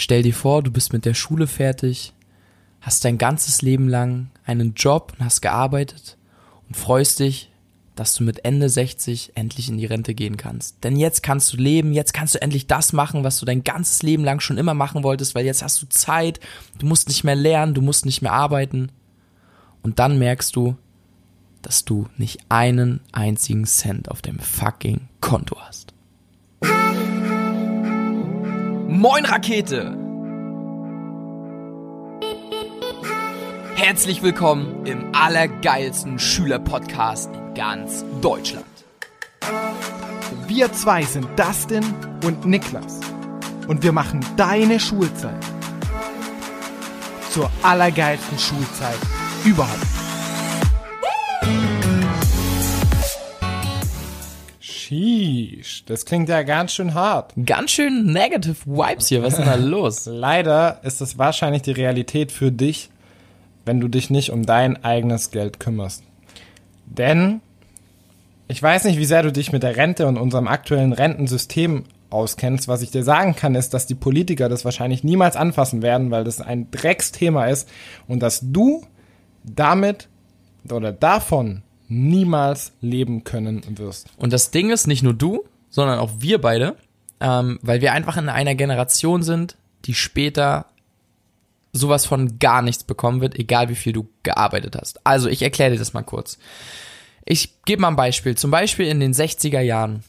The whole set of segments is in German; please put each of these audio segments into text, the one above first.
Stell dir vor, du bist mit der Schule fertig, hast dein ganzes Leben lang einen Job und hast gearbeitet und freust dich, dass du mit Ende 60 endlich in die Rente gehen kannst. Denn jetzt kannst du leben, jetzt kannst du endlich das machen, was du dein ganzes Leben lang schon immer machen wolltest, weil jetzt hast du Zeit, du musst nicht mehr lernen, du musst nicht mehr arbeiten. Und dann merkst du, dass du nicht einen einzigen Cent auf dem fucking Konto hast. Moin Rakete! Herzlich willkommen im allergeilsten Schülerpodcast in ganz Deutschland. Wir zwei sind Dustin und Niklas und wir machen deine Schulzeit zur allergeilsten Schulzeit überhaupt. Sheesh, das klingt ja ganz schön hart. Ganz schön negative Vibes hier, was ist denn da los? Leider ist es wahrscheinlich die Realität für dich, wenn du dich nicht um dein eigenes Geld kümmerst. Denn ich weiß nicht, wie sehr du dich mit der Rente und unserem aktuellen Rentensystem auskennst. Was ich dir sagen kann, ist, dass die Politiker das wahrscheinlich niemals anfassen werden, weil das ein Drecksthema ist und dass du damit oder davon niemals leben können wirst. Und das Ding ist, nicht nur du, sondern auch wir beide, ähm, weil wir einfach in einer Generation sind, die später sowas von gar nichts bekommen wird, egal wie viel du gearbeitet hast. Also ich erkläre dir das mal kurz. Ich gebe mal ein Beispiel. Zum Beispiel in den 60er Jahren.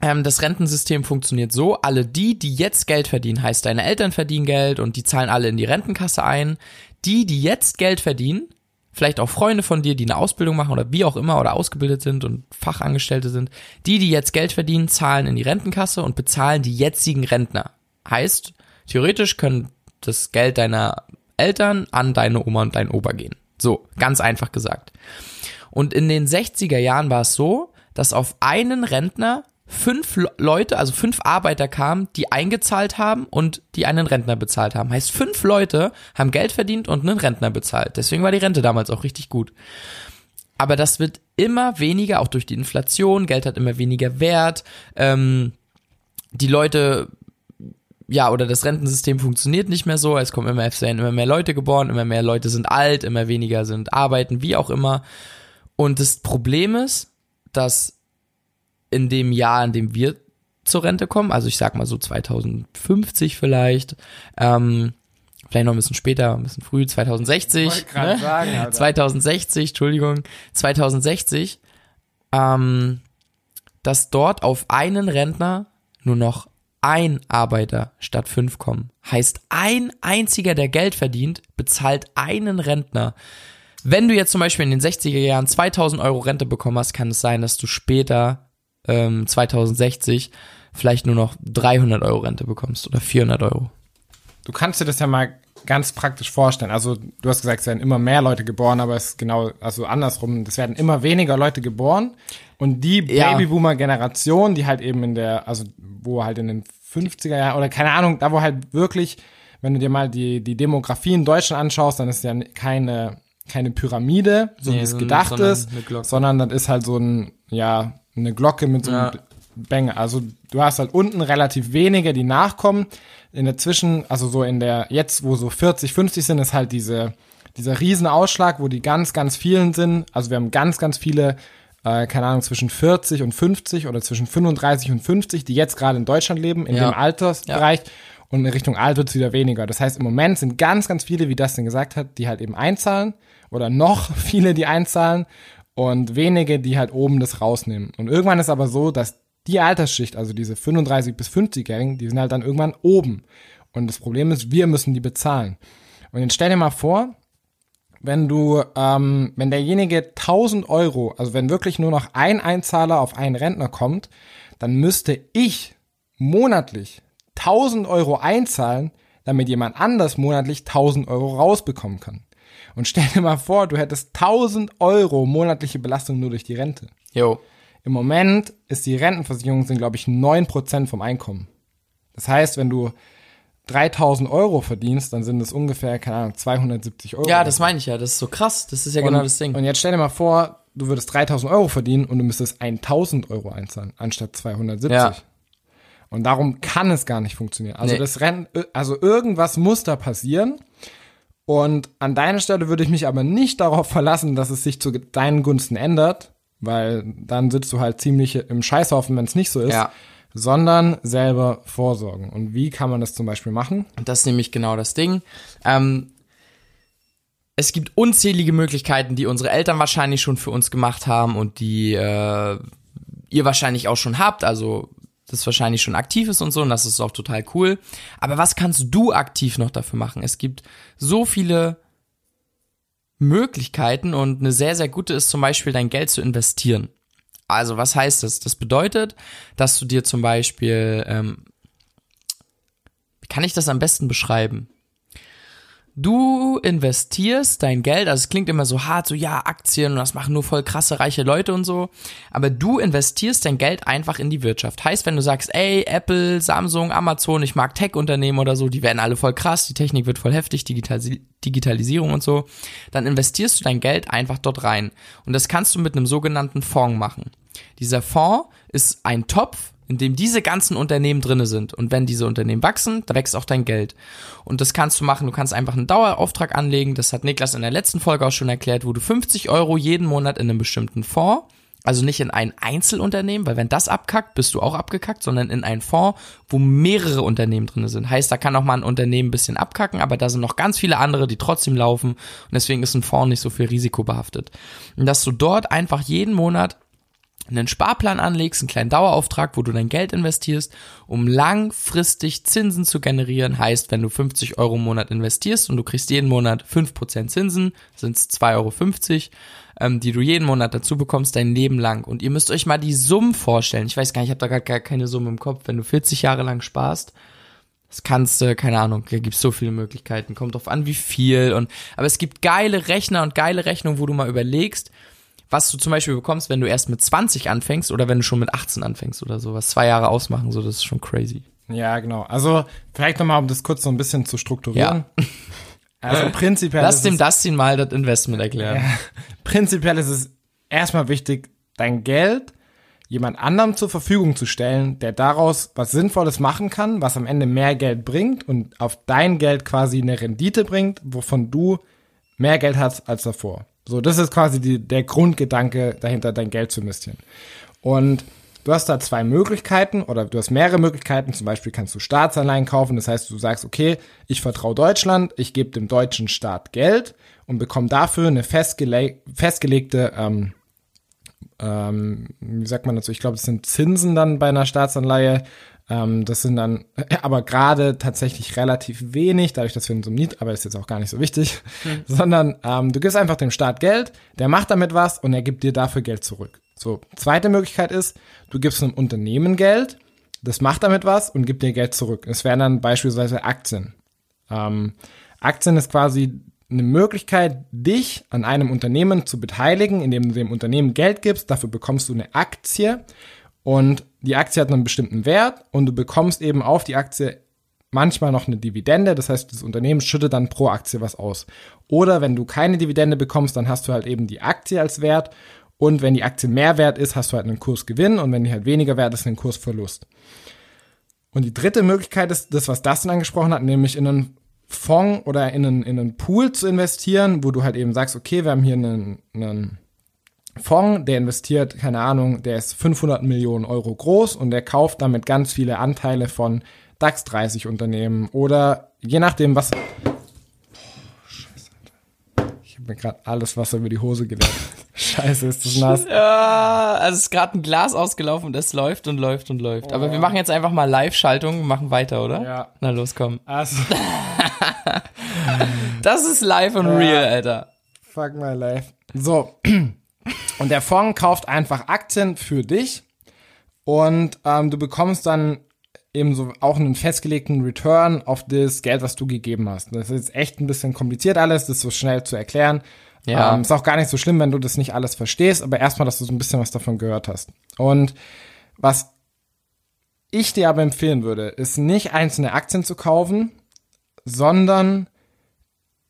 Ähm, das Rentensystem funktioniert so, alle die, die jetzt Geld verdienen, heißt deine Eltern verdienen Geld und die zahlen alle in die Rentenkasse ein. Die, die jetzt Geld verdienen, vielleicht auch Freunde von dir, die eine Ausbildung machen oder wie auch immer oder ausgebildet sind und Fachangestellte sind, die, die jetzt Geld verdienen, zahlen in die Rentenkasse und bezahlen die jetzigen Rentner. Heißt, theoretisch können das Geld deiner Eltern an deine Oma und dein Opa gehen. So, ganz einfach gesagt. Und in den 60er Jahren war es so, dass auf einen Rentner fünf Leute, also fünf Arbeiter kamen, die eingezahlt haben und die einen Rentner bezahlt haben. Heißt, fünf Leute haben Geld verdient und einen Rentner bezahlt. Deswegen war die Rente damals auch richtig gut. Aber das wird immer weniger, auch durch die Inflation. Geld hat immer weniger Wert. Ähm, die Leute, ja, oder das Rentensystem funktioniert nicht mehr so. Es kommen immer, immer mehr Leute geboren, immer mehr Leute sind alt, immer weniger sind arbeiten, wie auch immer. Und das Problem ist, dass in dem Jahr, in dem wir zur Rente kommen, also ich sag mal so 2050 vielleicht, ähm, vielleicht noch ein bisschen später, ein bisschen früh, 2060, ne? sagen, 2060, Entschuldigung, 2060, ähm, dass dort auf einen Rentner nur noch ein Arbeiter statt fünf kommen. Heißt, ein einziger, der Geld verdient, bezahlt einen Rentner. Wenn du jetzt zum Beispiel in den 60er Jahren 2000 Euro Rente bekommen hast, kann es sein, dass du später ähm, 2060 vielleicht nur noch 300 Euro Rente bekommst oder 400 Euro. Du kannst dir das ja mal ganz praktisch vorstellen. Also du hast gesagt, es werden immer mehr Leute geboren, aber es ist genau, also andersrum, es werden immer weniger Leute geboren und die Ja. Babyboomer-Generation, die halt eben in der, also wo halt in den 50er Jahren oder keine Ahnung, da wo halt wirklich, wenn du dir mal die, die Demografie in Deutschland anschaust, dann ist ja keine, keine Pyramide, so Nee, wie es so- gedacht ist, eine Glocke. sondern das ist halt so ein, ja, eine Glocke mit so einem Ja. Bänger. Also du hast halt unten relativ wenige, die nachkommen. In der Zwischen, also so in der, jetzt wo so 40, 50 sind, ist halt diese, dieser Riesenausschlag, wo die ganz, ganz vielen sind. Also wir haben ganz, ganz viele, äh, keine Ahnung, zwischen 40 und 50 oder zwischen 35 und 50, die jetzt gerade in Deutschland leben, in Ja. dem Altersbereich. Und in Richtung Alt wird es wieder weniger. Das heißt, im Moment sind ganz, ganz viele, wie Dustin gesagt hat, die halt eben einzahlen oder noch viele, die einzahlen und wenige, die halt oben das rausnehmen. Und irgendwann ist aber so, dass die Altersschicht, also diese 35 bis 50-Jährigen, die sind halt dann irgendwann oben. Und das Problem ist, wir müssen die bezahlen. Und jetzt stell dir mal vor, wenn du, ähm, wenn derjenige 1000 Euro, also wenn wirklich nur noch ein Einzahler auf einen Rentner kommt, dann müsste ich monatlich 1000 Euro einzahlen, damit jemand anders monatlich 1000 Euro rausbekommen kann. Und stell dir mal vor, du hättest 1000 Euro monatliche Belastung nur durch die Rente. Jo. Im Moment ist die Rentenversicherung, sind glaube ich 9% vom Einkommen. Das heißt, wenn du 3000 Euro verdienst, dann sind es ungefähr, keine Ahnung, 270 Euro. Ja, das meine ich ja. Das ist so krass. Das ist ja genau und, das Ding. Und jetzt stell dir mal vor, du würdest 3000 Euro verdienen und du müsstest 1000 Euro einzahlen, anstatt 270. Ja. Und darum kann es gar nicht funktionieren. Also Nee. das Rennen, also irgendwas muss da passieren. Und an deiner Stelle würde ich mich aber nicht darauf verlassen, dass es sich zu deinen Gunsten ändert, weil dann sitzt du halt ziemlich im Scheißhaufen, wenn es nicht so ist, Ja. sondern selber vorsorgen. Und wie kann man das zum Beispiel machen? Und das ist nämlich genau das Ding. Ähm, es gibt unzählige Möglichkeiten, die unsere Eltern wahrscheinlich schon für uns gemacht haben und die äh, ihr wahrscheinlich auch schon habt. Also das wahrscheinlich schon aktiv ist und so und das ist auch total cool. Aber was kannst du aktiv noch dafür machen? Es gibt so viele Möglichkeiten und eine sehr, sehr gute ist zum Beispiel dein Geld zu investieren. Also was heißt das? Das bedeutet, dass du dir zum Beispiel, ähm, wie kann ich das am besten beschreiben? Du investierst dein Geld, also es klingt immer so hart, so ja, Aktien und das machen nur voll krasse reiche Leute und so, aber du investierst dein Geld einfach in die Wirtschaft. Heißt, wenn du sagst, ey, Apple, Samsung, Amazon, ich mag Tech-Unternehmen oder so, die werden alle voll krass, die Technik wird voll heftig, Digitalis Digitalisierung und so, dann investierst du dein Geld einfach dort rein. Und das kannst du mit einem sogenannten Fonds machen. Dieser Fonds ist ein Topf, in dem diese ganzen Unternehmen drinne sind. Und wenn diese Unternehmen wachsen, da wächst auch dein Geld. Und das kannst du machen. Du kannst einfach einen Dauerauftrag anlegen. Das hat Niklas in der letzten Folge auch schon erklärt, wo du 50 Euro jeden Monat in einem bestimmten Fonds, also nicht in ein Einzelunternehmen, weil wenn das abkackt, bist du auch abgekackt, sondern in einen Fonds, wo mehrere Unternehmen drinne sind. Heißt, da kann auch mal ein Unternehmen ein bisschen abkacken, aber da sind noch ganz viele andere, die trotzdem laufen. Und deswegen ist ein Fonds nicht so viel risikobehaftet. Und dass du dort einfach jeden Monat einen Sparplan anlegst, einen kleinen Dauerauftrag, wo du dein Geld investierst, um langfristig Zinsen zu generieren. Heißt, wenn du 50 Euro im Monat investierst und du kriegst jeden Monat 5% Zinsen, sind es 2,50 Euro, ähm, die du jeden Monat dazu bekommst, dein Leben lang. Und ihr müsst euch mal die Summen vorstellen. Ich weiß gar nicht, ich habe da gar keine Summe im Kopf. Wenn du 40 Jahre lang sparst, das kannst du, keine Ahnung, da gibt's so viele Möglichkeiten. Kommt drauf an, wie viel. Und aber es gibt geile Rechner und geile Rechnungen, wo du mal überlegst, was du zum Beispiel bekommst, wenn du erst mit 20 anfängst oder wenn du schon mit 18 anfängst oder so, was zwei Jahre ausmachen, so, das ist schon crazy. Ja, genau. Also vielleicht nochmal, um das kurz so ein bisschen zu strukturieren. Also prinzipiell Lass ist dem Dustin mal das Investment erklären. prinzipiell ist es erstmal wichtig, dein Geld jemand anderem zur Verfügung zu stellen, der daraus was Sinnvolles machen kann, was am Ende mehr Geld bringt und auf dein Geld quasi eine Rendite bringt, wovon du mehr Geld hast als davor. So, das ist quasi die, der Grundgedanke dahinter, dein Geld zu investieren. Und du hast da zwei Möglichkeiten oder du hast mehrere Möglichkeiten. Zum Beispiel kannst du Staatsanleihen kaufen. Das heißt, du sagst, okay, ich vertraue Deutschland, ich gebe dem deutschen Staat Geld und bekomme dafür eine festgele festgelegte, ähm, ähm, wie sagt man dazu? Ich glaube, das sind Zinsen dann bei einer Staatsanleihe. Ähm, das sind dann aber gerade tatsächlich relativ wenig, dadurch, dass wir in so einem Niet, aber ist jetzt auch gar nicht so wichtig, sondern ähm, du gibst einfach dem Staat Geld, der macht damit was und er gibt dir dafür Geld zurück. So, zweite Möglichkeit ist, du gibst einem Unternehmen Geld, das macht damit was und gibt dir Geld zurück. Es wären dann beispielsweise Aktien. Ähm, Aktien ist quasi eine Möglichkeit, dich an einem Unternehmen zu beteiligen, indem du dem Unternehmen Geld gibst. Dafür bekommst du eine Aktie und die Aktie hat einen bestimmten Wert und du bekommst eben auf die Aktie manchmal noch eine Dividende. Das heißt, das Unternehmen schüttet dann pro Aktie was aus. Oder wenn du keine Dividende bekommst, dann hast du halt eben die Aktie als Wert. Und wenn die Aktie mehr wert ist, hast du halt einen Kursgewinn. Und wenn die halt weniger wert ist, einen Kursverlust. Und die dritte Möglichkeit ist das, was Dustin angesprochen hat, nämlich in einen Fonds oder in einen, in einen Pool zu investieren, wo du halt eben sagst, okay, wir haben hier einen, einen Fonds, der investiert, keine Ahnung, der ist 500 Millionen Euro groß und der kauft damit ganz viele Anteile von DAX 30 Unternehmen oder je nachdem, was. Oh, Scheiße, Alter. Ich habe mir gerade alles Wasser über die Hose geleert. Scheiße, ist das nass. Ja, also es ist gerade ein Glas ausgelaufen und es läuft und läuft und läuft. Aber wir machen jetzt einfach mal Live-Schaltung und machen weiter, oder? Ja. Na los, komm. Also, Das ist live und real, Alter. fuck my life. So. Und der Fonds kauft einfach Aktien für dich und ähm, du bekommst dann eben so auch einen festgelegten Return auf das Geld, was du gegeben hast. Das ist jetzt echt ein bisschen kompliziert alles, das so schnell zu erklären. Ja. Ähm, ist auch gar nicht so schlimm, wenn du das nicht alles verstehst, aber erstmal, dass du so ein bisschen was davon gehört hast. Und was ich dir aber empfehlen würde, ist nicht einzelne Aktien zu kaufen, sondern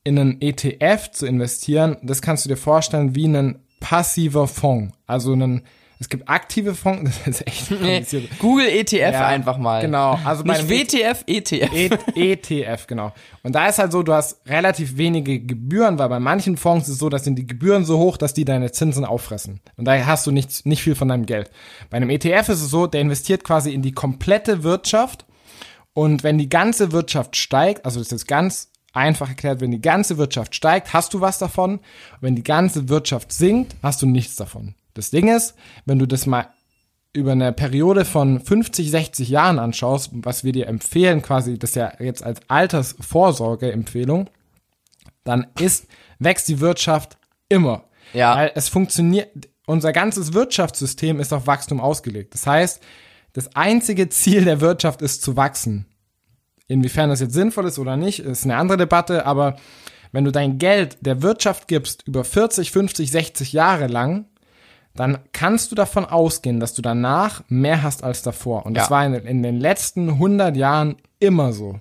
in einen ETF zu investieren. Das kannst du dir vorstellen wie ein passiver Fonds. Also einen, Es gibt aktive Fonds, das ist echt Nee, kompliziert. Google ETF Ja, einfach mal. Genau, also bei Nicht einem WTF, ETF. E- ETF, genau. Und da ist halt so, du hast relativ wenige Gebühren, weil bei manchen Fonds ist es so, dass sind die Gebühren so hoch, dass die deine Zinsen auffressen. Und da hast du nicht, nicht viel von deinem Geld. Bei einem ETF ist es so, der investiert quasi in die komplette Wirtschaft. Und wenn die ganze Wirtschaft steigt, also das ist jetzt ganz einfach erklärt, wenn die ganze Wirtschaft steigt, hast du was davon. Wenn die ganze Wirtschaft sinkt, hast du nichts davon. Das Ding ist, wenn du das mal über eine Periode von 50, 60 Jahren anschaust, was wir dir empfehlen, quasi das ja jetzt als Altersvorsorgeempfehlung, dann ist, wächst die Wirtschaft immer. Ja. Weil es funktioniert, unser ganzes Wirtschaftssystem ist auf Wachstum ausgelegt. Das heißt, das einzige Ziel der Wirtschaft ist zu wachsen. Inwiefern das jetzt sinnvoll ist oder nicht, ist eine andere Debatte, aber wenn du dein Geld der Wirtschaft gibst über 40, 50, 60 Jahre lang, dann kannst du davon ausgehen, dass du danach mehr hast als davor. Und das Ja. war in, in den letzten 100 Jahren immer so.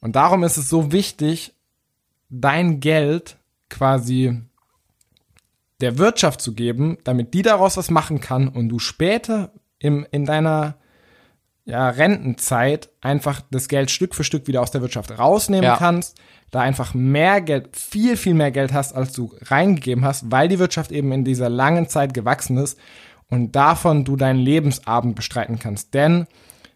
Und darum ist es so wichtig, dein Geld quasi der Wirtschaft zu geben, damit die daraus was machen kann und du später im, in deiner ja, Rentenzeit einfach das Geld Stück für Stück wieder aus der Wirtschaft rausnehmen Ja. kannst, da einfach mehr Geld, viel, viel mehr Geld hast, als du reingegeben hast, weil die Wirtschaft eben in dieser langen Zeit gewachsen ist und davon du deinen Lebensabend bestreiten kannst. Denn,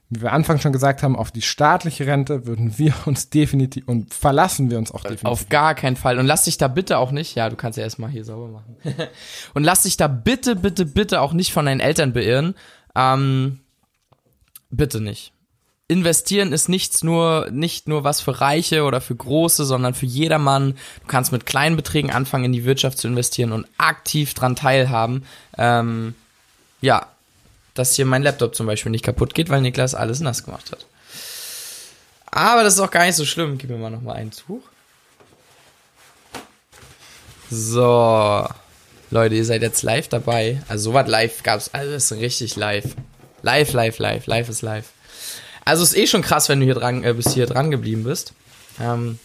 wie wir Anfang schon gesagt haben, auf die staatliche Rente würden wir uns definitiv und verlassen wir uns auch definitiv. Auf gar keinen Fall. Und lass dich da bitte auch nicht, ja, du kannst ja erstmal hier sauber machen. und lass dich da bitte, bitte, bitte auch nicht von deinen Eltern beirren. Ähm, bitte nicht. Investieren ist nichts nur, nicht nur was für Reiche oder für Große, sondern für jedermann. Du kannst mit kleinen Beträgen anfangen, in die Wirtschaft zu investieren und aktiv dran teilhaben. Ähm, ja, dass hier mein Laptop zum Beispiel nicht kaputt geht, weil Niklas alles nass gemacht hat. Aber das ist auch gar nicht so schlimm. Gib mir mal noch mal ein Tuch. So. Leute, ihr seid jetzt live dabei. Also sowas live gab's. Also das ist richtig live. Live, live, live. Live ist live. Also ist eh schon krass, wenn du hier dran, äh, bis hier dran geblieben bist. Ähm,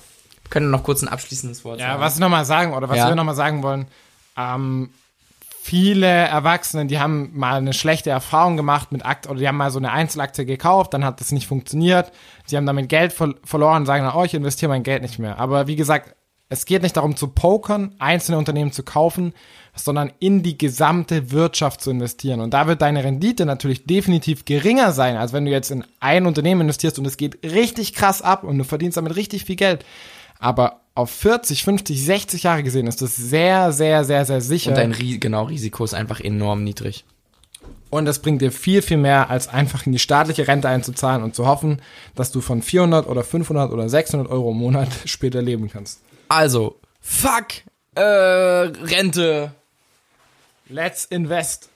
können noch kurz ein abschließendes Wort Ja, sagen. was ich nochmal sagen, oder was Ja. wir nochmal sagen wollen, ähm, viele Erwachsene, die haben mal eine schlechte Erfahrung gemacht mit Akt, oder die haben mal so eine Einzelaktie gekauft, dann hat das nicht funktioniert, sie haben damit Geld ver verloren und sagen dann, oh, ich investiere mein Geld nicht mehr. Aber wie gesagt, es geht nicht darum zu pokern, einzelne Unternehmen zu kaufen, sondern in die gesamte Wirtschaft zu investieren. Und da wird deine Rendite natürlich definitiv geringer sein, als wenn du jetzt in ein Unternehmen investierst und es geht richtig krass ab und du verdienst damit richtig viel Geld. Aber auf 40, 50, 60 Jahre gesehen ist das sehr, sehr, sehr, sehr sicher. Und dein Ri genau, Risiko ist einfach enorm niedrig. Und das bringt dir viel, viel mehr, als einfach in die staatliche Rente einzuzahlen und zu hoffen, dass du von 400 oder 500 oder 600 Euro im Monat später leben kannst. Also, fuck, äh, Rente. Let's invest.